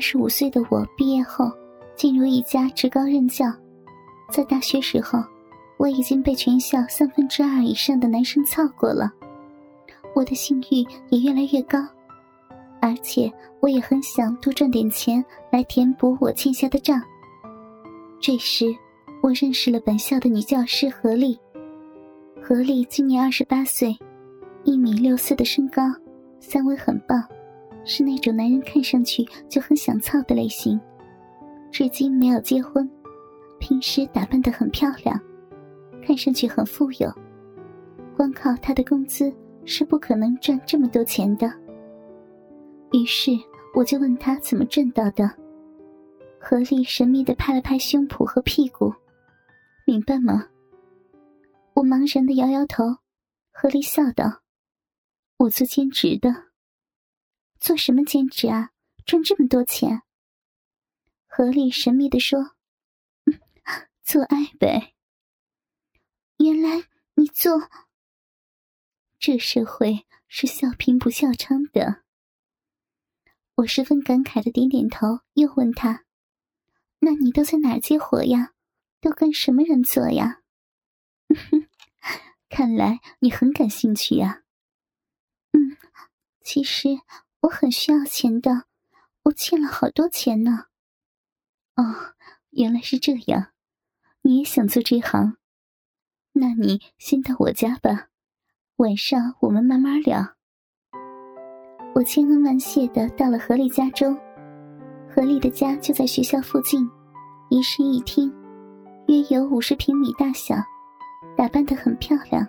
二十五岁的我毕业后，进入一家职高任教。在大学时候，我已经被全校三分之二以上的男生操过了，我的性欲也越来越高，而且我也很想多赚点钱来填补我欠下的账。这时，我认识了本校的女教师何丽。何丽今年二十八岁，一米六四的身高，三围很棒。是那种男人看上去就很想操的类型，至今没有结婚，平时打扮得很漂亮，看上去很富有，光靠他的工资是不可能赚这么多钱的。于是我就问他怎么挣到的，何丽神秘的拍了拍胸脯和屁股，明白吗？我茫然的摇摇头，何丽笑道：“我做兼职的。”做什么兼职啊？赚这么多钱？何丽神秘的说：“做爱呗。”原来你做……这社会是笑贫不笑娼的。我十分感慨的点点头，又问他：“那你都在哪儿接活呀？都跟什么人做呀？” 看来你很感兴趣呀。嗯，其实。我很需要钱的，我欠了好多钱呢。哦，原来是这样，你也想做这行？那你先到我家吧，晚上我们慢慢聊。我千恩万谢的到了何丽家中，何丽的家就在学校附近，一室一厅，约有五十平米大小，打扮的很漂亮。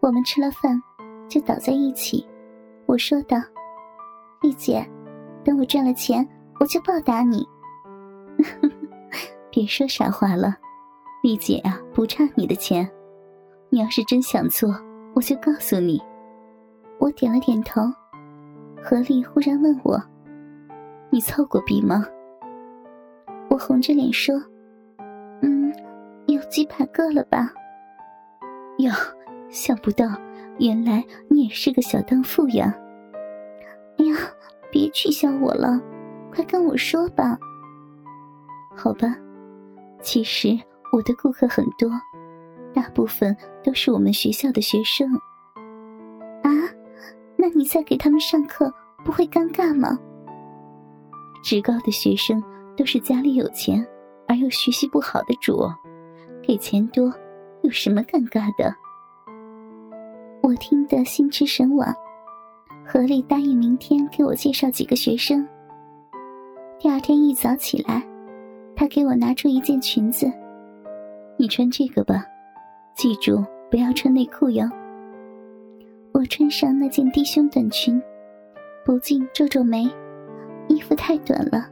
我们吃了饭，就倒在一起，我说道。丽姐，等我赚了钱，我就报答你。别说傻话了，丽姐啊，不差你的钱。你要是真想做，我就告诉你。我点了点头。何丽忽然问我：“你操过逼吗？”我红着脸说：“嗯，有几百个了吧。”哟，想不到，原来你也是个小荡妇呀。哎呀，别取笑我了，快跟我说吧。好吧，其实我的顾客很多，大部分都是我们学校的学生。啊，那你在给他们上课不会尴尬吗？职高的学生都是家里有钱而又学习不好的主，给钱多有什么尴尬的？我听得心驰神往。何丽答应明天给我介绍几个学生。第二天一早起来，他给我拿出一件裙子，你穿这个吧，记住不要穿内裤哟。我穿上那件低胸短裙，不禁皱皱眉，衣服太短了，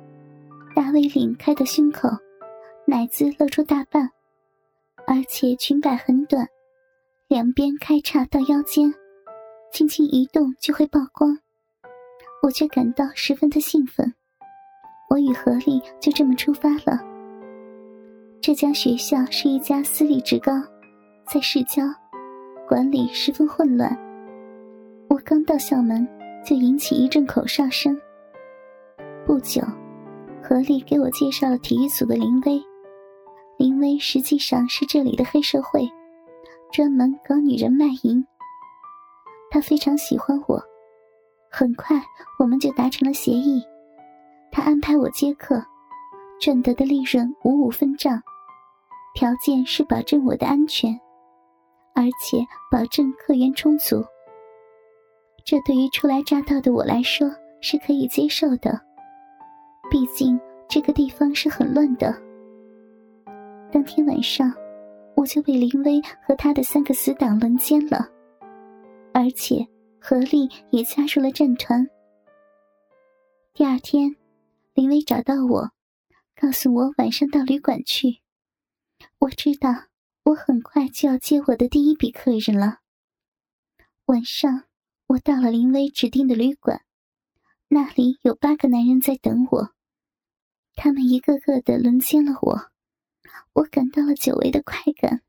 大 V 领开到胸口，奶子露出大半，而且裙摆很短，两边开叉到腰间。轻轻一动就会曝光，我却感到十分的兴奋。我与何丽就这么出发了。这家学校是一家私立职高，在市郊，管理十分混乱。我刚到校门，就引起一阵口哨声。不久，何丽给我介绍了体育组的林薇。林薇实际上是这里的黑社会，专门搞女人卖淫。他非常喜欢我，很快我们就达成了协议。他安排我接客，赚得的利润五五分账，条件是保证我的安全，而且保证客源充足。这对于初来乍到的我来说是可以接受的，毕竟这个地方是很乱的。当天晚上，我就被林薇和他的三个死党轮奸了。而且何丽也加入了战团。第二天，林薇找到我，告诉我晚上到旅馆去。我知道我很快就要接我的第一笔客人了。晚上，我到了林薇指定的旅馆，那里有八个男人在等我，他们一个个的轮奸了我，我感到了久违的快感，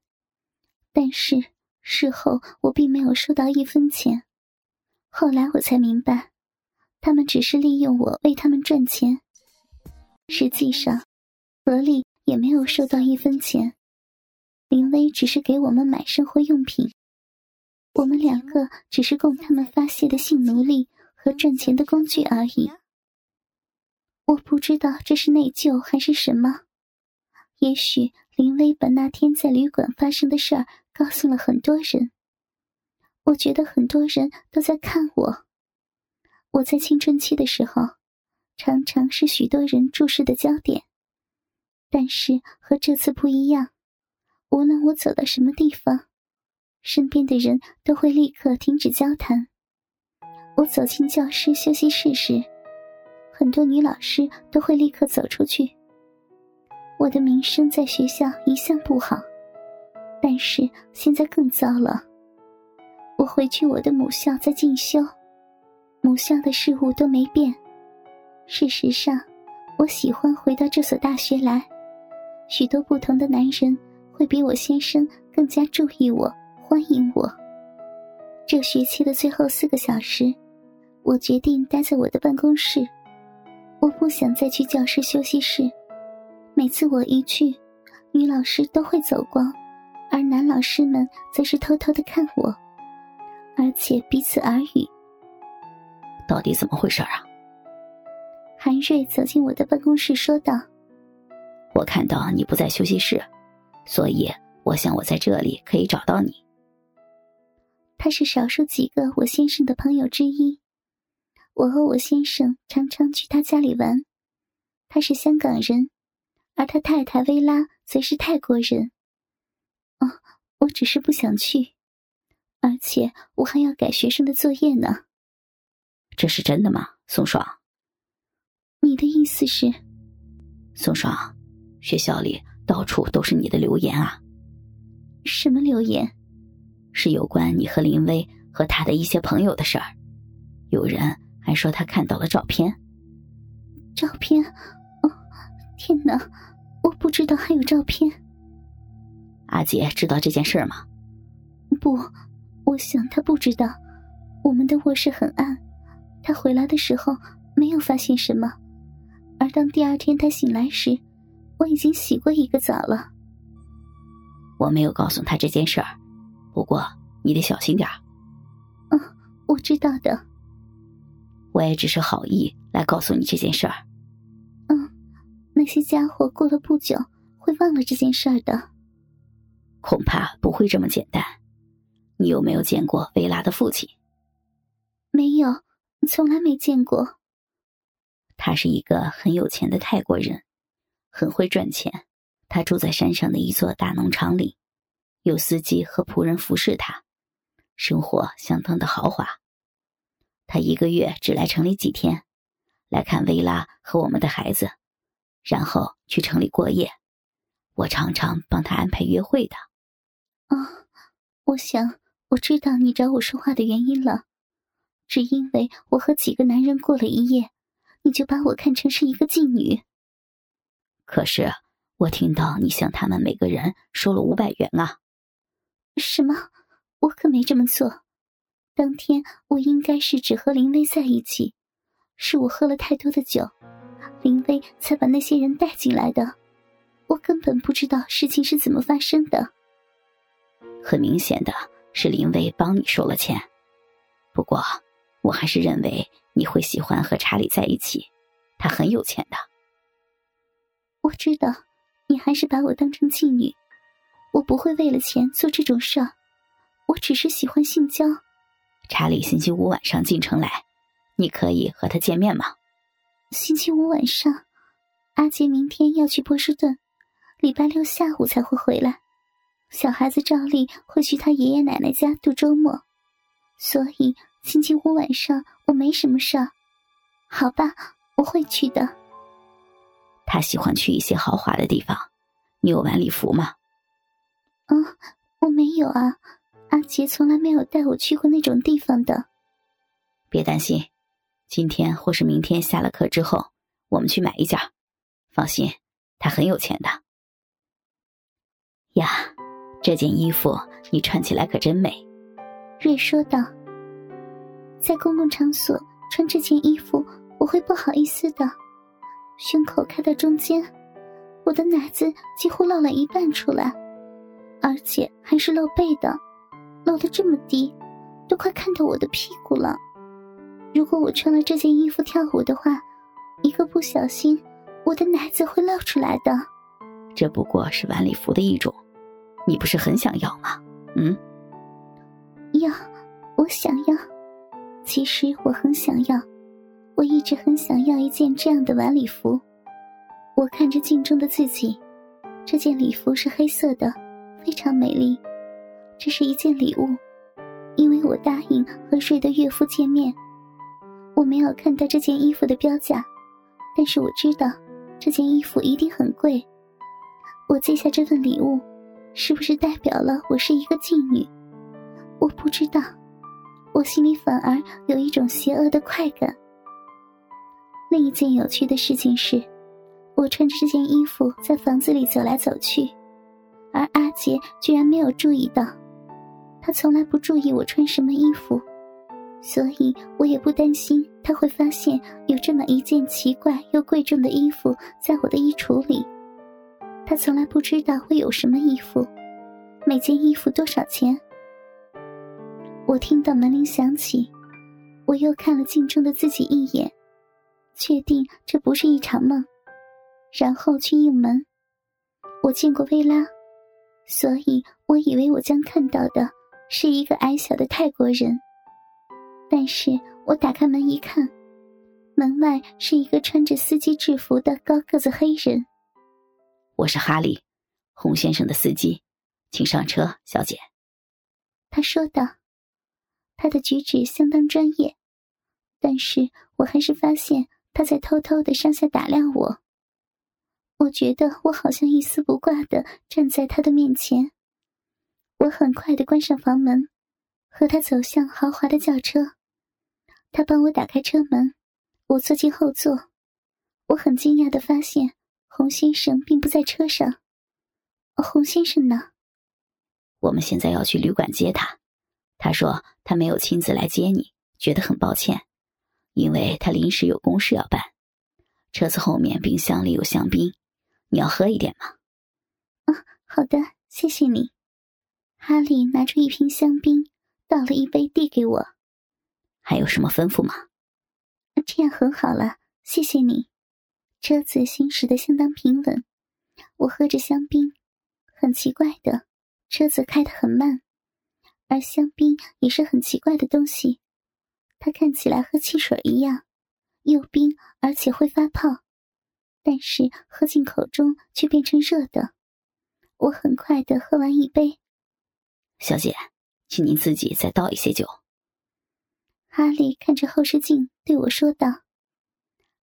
但是。事后我并没有收到一分钱，后来我才明白，他们只是利用我为他们赚钱，实际上，何丽也没有收到一分钱。林薇只是给我们买生活用品，我们两个只是供他们发泄的性奴隶和赚钱的工具而已。我不知道这是内疚还是什么。也许林薇把那天在旅馆发生的事儿告诉了很多人。我觉得很多人都在看我。我在青春期的时候，常常是许多人注视的焦点。但是和这次不一样，无论我走到什么地方，身边的人都会立刻停止交谈。我走进教师休息室时，很多女老师都会立刻走出去。我的名声在学校一向不好，但是现在更糟了。我回去我的母校在进修，母校的事物都没变。事实上，我喜欢回到这所大学来。许多不同的男人会比我先生更加注意我、欢迎我。这学期的最后四个小时，我决定待在我的办公室。我不想再去教室休息室。每次我一去，女老师都会走光，而男老师们则是偷偷的看我。而且彼此耳语，到底怎么回事啊？韩瑞走进我的办公室，说道：“我看到你不在休息室，所以我想我在这里可以找到你。”他是少数几个我先生的朋友之一，我和我先生常常去他家里玩。他是香港人，而他太太薇拉则是泰国人。哦，我只是不想去。而且我还要改学生的作业呢。这是真的吗，宋爽？你的意思是？宋爽，学校里到处都是你的留言啊。什么留言？是有关你和林薇和他的一些朋友的事儿。有人还说他看到了照片。照片？哦，天哪！我不知道还有照片。阿杰知道这件事吗？不。我想他不知道，我们的卧室很暗，他回来的时候没有发现什么，而当第二天他醒来时，我已经洗过一个澡了。我没有告诉他这件事儿，不过你得小心点儿。嗯，我知道的。我也只是好意来告诉你这件事儿。嗯，那些家伙过了不久会忘了这件事儿的。恐怕不会这么简单。你有没有见过薇拉的父亲？没有，从来没见过。他是一个很有钱的泰国人，很会赚钱。他住在山上的一座大农场里，有司机和仆人服侍他，生活相当的豪华。他一个月只来城里几天，来看薇拉和我们的孩子，然后去城里过夜。我常常帮他安排约会的。啊，我想。我知道你找我说话的原因了，只因为我和几个男人过了一夜，你就把我看成是一个妓女。可是我听到你向他们每个人收了五百元啊！什么？我可没这么做。当天我应该是只和林薇在一起，是我喝了太多的酒，林薇才把那些人带进来的。我根本不知道事情是怎么发生的。很明显的。是林薇帮你收了钱，不过我还是认为你会喜欢和查理在一起，他很有钱的。我知道，你还是把我当成妓女，我不会为了钱做这种事儿，我只是喜欢性交。查理星期五晚上进城来，你可以和他见面吗？星期五晚上，阿杰明天要去波士顿，礼拜六下午才会回来。小孩子照例会去他爷爷奶奶家度周末，所以星期五晚上我没什么事儿。好吧，我会去的。他喜欢去一些豪华的地方，你有晚礼服吗？嗯，我没有啊。阿杰从来没有带我去过那种地方的。别担心，今天或是明天下了课之后，我们去买一件。放心，他很有钱的。呀。这件衣服你穿起来可真美，瑞说道。在公共场所穿这件衣服，我会不好意思的。胸口开到中间，我的奶子几乎露了一半出来，而且还是露背的，露的这么低，都快看到我的屁股了。如果我穿了这件衣服跳舞的话，一个不小心，我的奶子会露出来的。这不过是晚礼服的一种，你不是很想要吗？嗯，要，我想要。其实我很想要，我一直很想要一件这样的晚礼服。我看着镜中的自己，这件礼服是黑色的，非常美丽。这是一件礼物，因为我答应和瑞的岳父见面。我没有看到这件衣服的标价，但是我知道这件衣服一定很贵。我接下这份礼物，是不是代表了我是一个妓女？我不知道。我心里反而有一种邪恶的快感。另一件有趣的事情是，我穿着这件衣服在房子里走来走去，而阿杰居然没有注意到。他从来不注意我穿什么衣服，所以我也不担心他会发现有这么一件奇怪又贵重的衣服在我的衣橱里。他从来不知道会有什么衣服，每件衣服多少钱。我听到门铃响起，我又看了镜中的自己一眼，确定这不是一场梦，然后去应门。我见过薇拉，所以我以为我将看到的是一个矮小的泰国人。但是我打开门一看，门外是一个穿着司机制服的高个子黑人。我是哈利，洪先生的司机，请上车，小姐。他说道。他的举止相当专业，但是我还是发现他在偷偷的上下打量我。我觉得我好像一丝不挂的站在他的面前。我很快的关上房门，和他走向豪华的轿车。他帮我打开车门，我坐进后座。我很惊讶的发现洪先生并不在车上。洪先生呢？我们现在要去旅馆接他。他说他没有亲自来接你，觉得很抱歉，因为他临时有公事要办。车子后面冰箱里有香槟，你要喝一点吗？啊，好的，谢谢你。哈利拿出一瓶香槟，倒了一杯递给我。还有什么吩咐吗？这样很好了，谢谢你。车子行驶的相当平稳，我喝着香槟。很奇怪的，车子开得很慢。而香槟也是很奇怪的东西，它看起来和汽水一样，又冰而且会发泡，但是喝进口中却变成热的。我很快的喝完一杯。小姐，请您自己再倒一些酒。哈利看着后视镜对我说道：“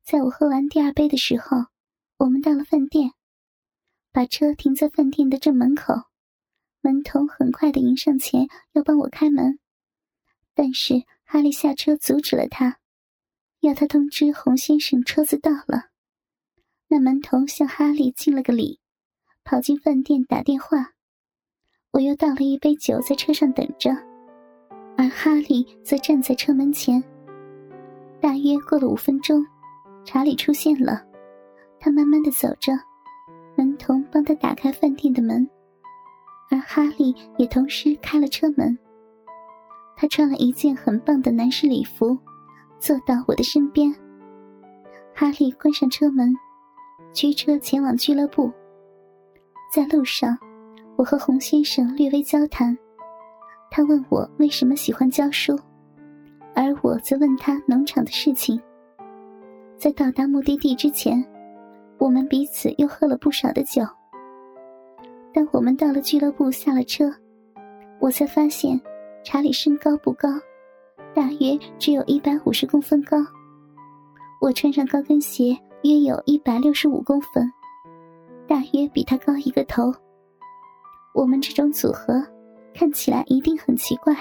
在我喝完第二杯的时候，我们到了饭店，把车停在饭店的正门口。”门童很快的迎上前要帮我开门，但是哈利下车阻止了他，要他通知洪先生车子到了。那门童向哈利敬了个礼，跑进饭店打电话。我又倒了一杯酒在车上等着，而哈利则站在车门前。大约过了五分钟，查理出现了，他慢慢的走着，门童帮他打开饭店的门。而哈利也同时开了车门。他穿了一件很棒的男士礼服，坐到我的身边。哈利关上车门，驱车前往俱乐部。在路上，我和洪先生略微交谈。他问我为什么喜欢教书，而我则问他农场的事情。在到达目的地之前，我们彼此又喝了不少的酒。当我们到了俱乐部，下了车，我才发现查理身高不高，大约只有一百五十公分高。我穿上高跟鞋，约有一百六十五公分，大约比他高一个头。我们这种组合看起来一定很奇怪。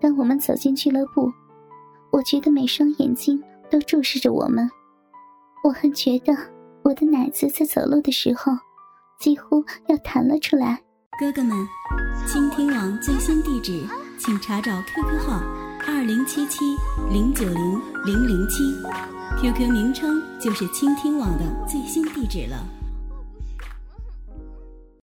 当我们走进俱乐部，我觉得每双眼睛都注视着我们。我还觉得我的奶子在走路的时候。几乎要弹了出来。哥哥们，倾听网最新地址，请查找 QQ 号二零七七零九零零零七，QQ 名称。就是倾听网的最新地址了。